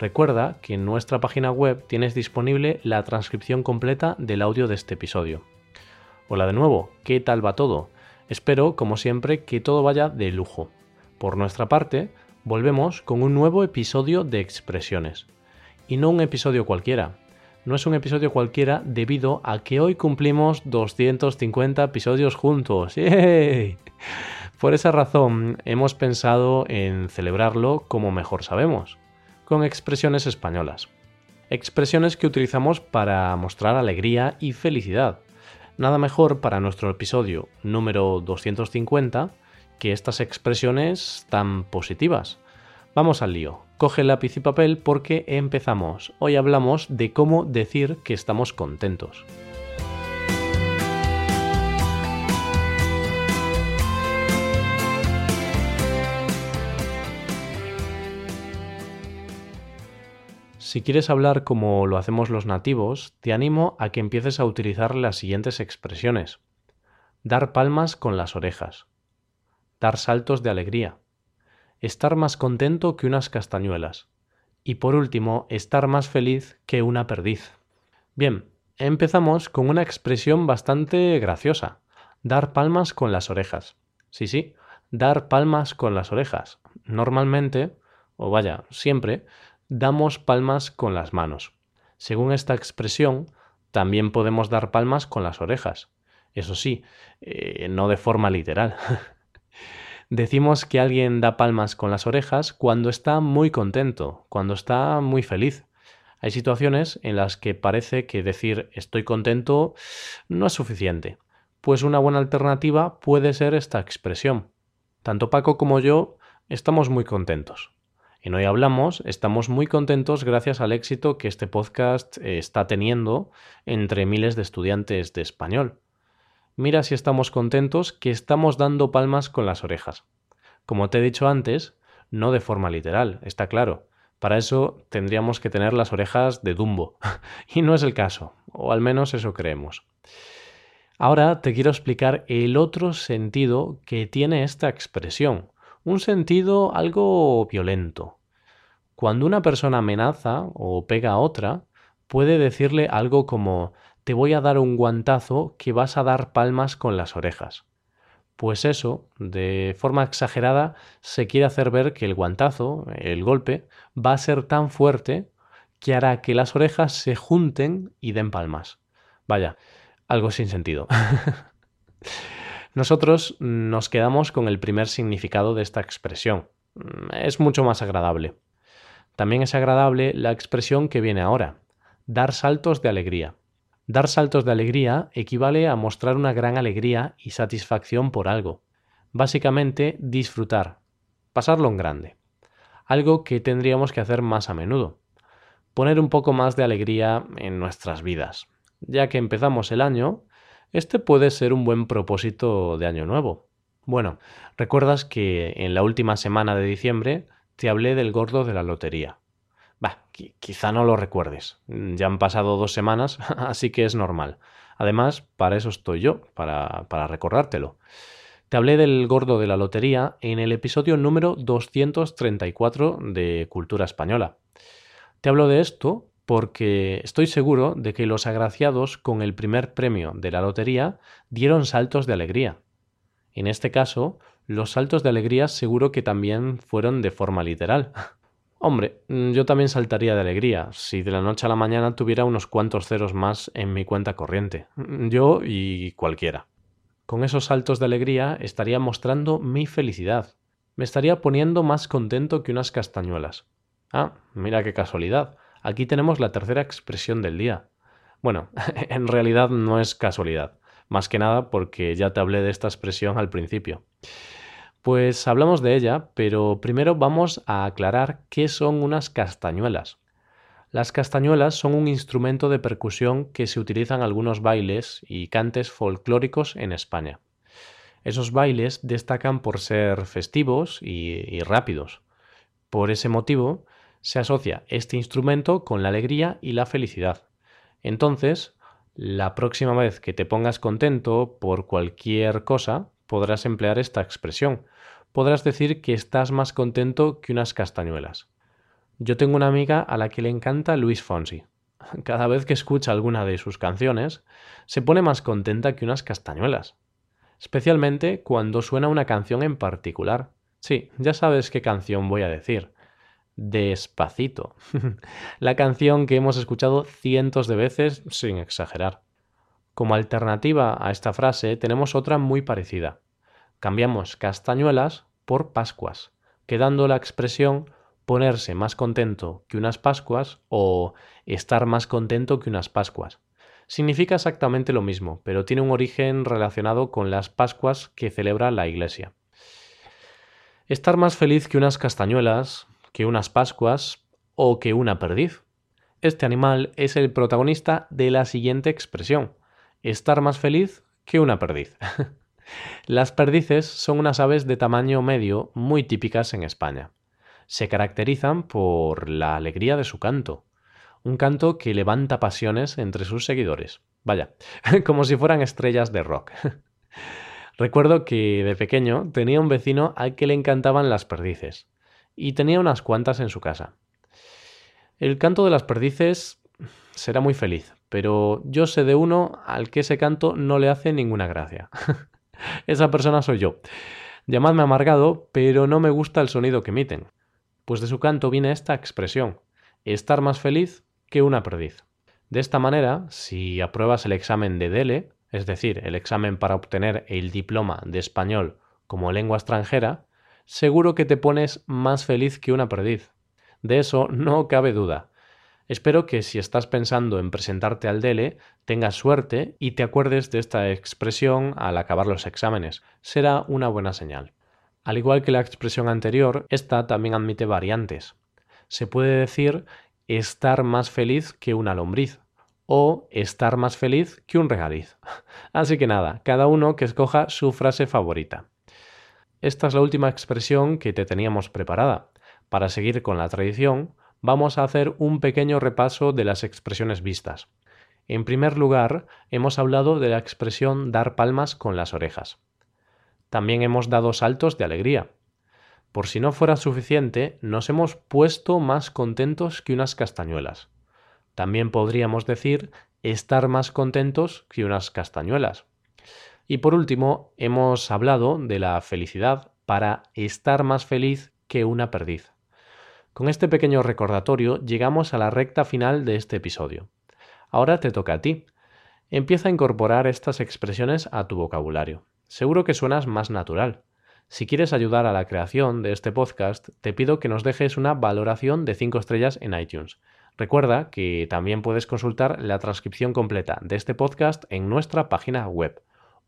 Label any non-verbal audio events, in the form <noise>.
Recuerda que en nuestra página web tienes disponible la transcripción completa del audio de este episodio. Hola de nuevo, ¿qué tal va todo? Espero, como siempre, que todo vaya de lujo. Por nuestra parte, volvemos con un nuevo episodio de expresiones. Y no un episodio cualquiera. No es un episodio cualquiera debido a que hoy cumplimos 250 episodios juntos. Por esa razón hemos pensado en celebrarlo como mejor sabemos con expresiones españolas. Expresiones que utilizamos para mostrar alegría y felicidad. Nada mejor para nuestro episodio número 250 que estas expresiones tan positivas. Vamos al lío. Coge lápiz y papel porque empezamos. Hoy hablamos de cómo decir que estamos contentos. Si quieres hablar como lo hacemos los nativos, te animo a que empieces a utilizar las siguientes expresiones. Dar palmas con las orejas. Dar saltos de alegría. Estar más contento que unas castañuelas. Y por último, estar más feliz que una perdiz. Bien, empezamos con una expresión bastante graciosa. Dar palmas con las orejas. Sí, sí, dar palmas con las orejas. Normalmente, o vaya, siempre, damos palmas con las manos. Según esta expresión, también podemos dar palmas con las orejas. Eso sí, eh, no de forma literal. <laughs> Decimos que alguien da palmas con las orejas cuando está muy contento, cuando está muy feliz. Hay situaciones en las que parece que decir estoy contento no es suficiente, pues una buena alternativa puede ser esta expresión. Tanto Paco como yo estamos muy contentos. En Hoy Hablamos estamos muy contentos gracias al éxito que este podcast eh, está teniendo entre miles de estudiantes de español. Mira si estamos contentos que estamos dando palmas con las orejas. Como te he dicho antes, no de forma literal, está claro. Para eso tendríamos que tener las orejas de Dumbo. <laughs> y no es el caso, o al menos eso creemos. Ahora te quiero explicar el otro sentido que tiene esta expresión, un sentido algo violento. Cuando una persona amenaza o pega a otra, puede decirle algo como te voy a dar un guantazo que vas a dar palmas con las orejas. Pues eso, de forma exagerada, se quiere hacer ver que el guantazo, el golpe, va a ser tan fuerte que hará que las orejas se junten y den palmas. Vaya, algo sin sentido. <laughs> Nosotros nos quedamos con el primer significado de esta expresión. Es mucho más agradable. También es agradable la expresión que viene ahora, dar saltos de alegría. Dar saltos de alegría equivale a mostrar una gran alegría y satisfacción por algo. Básicamente, disfrutar, pasarlo en grande. Algo que tendríamos que hacer más a menudo. Poner un poco más de alegría en nuestras vidas. Ya que empezamos el año, este puede ser un buen propósito de año nuevo. Bueno, recuerdas que en la última semana de diciembre te hablé del gordo de la lotería. Bah, quizá no lo recuerdes. Ya han pasado dos semanas, <laughs> así que es normal. Además, para eso estoy yo, para, para recordártelo. Te hablé del gordo de la lotería en el episodio número 234 de Cultura Española. Te hablo de esto porque estoy seguro de que los agraciados con el primer premio de la lotería dieron saltos de alegría. En este caso, los saltos de alegría seguro que también fueron de forma literal. <laughs> Hombre, yo también saltaría de alegría si de la noche a la mañana tuviera unos cuantos ceros más en mi cuenta corriente. Yo y cualquiera. Con esos saltos de alegría estaría mostrando mi felicidad. Me estaría poniendo más contento que unas castañuelas. Ah, mira qué casualidad. Aquí tenemos la tercera expresión del día. Bueno, <laughs> en realidad no es casualidad, más que nada porque ya te hablé de esta expresión al principio. Pues hablamos de ella, pero primero vamos a aclarar qué son unas castañuelas. Las castañuelas son un instrumento de percusión que se utiliza en algunos bailes y cantes folclóricos en España. Esos bailes destacan por ser festivos y, rápidos. Por ese motivo, se asocia este instrumento con la alegría y la felicidad. Entonces, la próxima vez que te pongas contento por cualquier cosa, podrás emplear esta expresión. Podrás decir que estás más contento que unas castañuelas. Yo tengo una amiga a la que le encanta Luis Fonsi. <laughs> Cada vez que escucha alguna de sus canciones, se pone más contenta que unas castañuelas. Especialmente cuando suena una canción en particular. Sí, ya sabes qué canción voy a decir. Despacito. <laughs> la canción que hemos escuchado cientos de veces sin exagerar. Como alternativa a esta frase tenemos otra muy parecida. Cambiamos castañuelas por pascuas, quedando la expresión ponerse más contento que unas Pascuas o estar más contento que unas Pascuas. Significa exactamente lo mismo, pero tiene un origen relacionado con las Pascuas que celebra la Iglesia. Estar más feliz que unas castañuelas, que unas Pascuas o que una perdiz. Este animal es el protagonista de la siguiente expresión. Estar más feliz que una perdiz. <laughs> Las perdices son unas aves de tamaño medio muy típicas en España se caracterizan por la alegría de su canto, un canto que levanta pasiones entre sus seguidores. Vaya, <laughs> como si fueran estrellas de rock. <laughs> Recuerdo que de pequeño tenía un vecino al que le encantaban las perdices, y tenía unas cuantas en su casa. El canto de las perdices será muy feliz, pero yo sé de uno al que ese canto no le hace ninguna gracia. <laughs> Esa persona soy yo. Llamadme amargado, pero no me gusta el sonido que emiten pues de su canto viene esta expresión, estar más feliz que una perdiz. De esta manera, si apruebas el examen de DELE, es decir, el examen para obtener el diploma de español como lengua extranjera, seguro que te pones más feliz que una perdiz. De eso no cabe duda. Espero que si estás pensando en presentarte al DELE, tengas suerte y te acuerdes de esta expresión al acabar los exámenes. Será una buena señal. Al igual que la expresión anterior, esta también admite variantes. Se puede decir estar más feliz que una lombriz o estar más feliz que un regaliz. <laughs> Así que nada, cada uno que escoja su frase favorita. Esta es la última expresión que te teníamos preparada. Para seguir con la tradición, vamos a hacer un pequeño repaso de las expresiones vistas. En primer lugar, hemos hablado de la expresión dar palmas con las orejas también hemos dado saltos de alegría. Por si no fuera suficiente, nos hemos puesto más contentos que unas castañuelas. También podríamos decir estar más contentos que unas castañuelas. Y por último, hemos hablado de la felicidad para estar más feliz que una perdiz. Con este pequeño recordatorio llegamos a la recta final de este episodio. Ahora te toca a ti. Empieza a incorporar estas expresiones a tu vocabulario seguro que suenas más natural. Si quieres ayudar a la creación de este podcast, te pido que nos dejes una valoración de 5 estrellas en iTunes. Recuerda que también puedes consultar la transcripción completa de este podcast en nuestra página web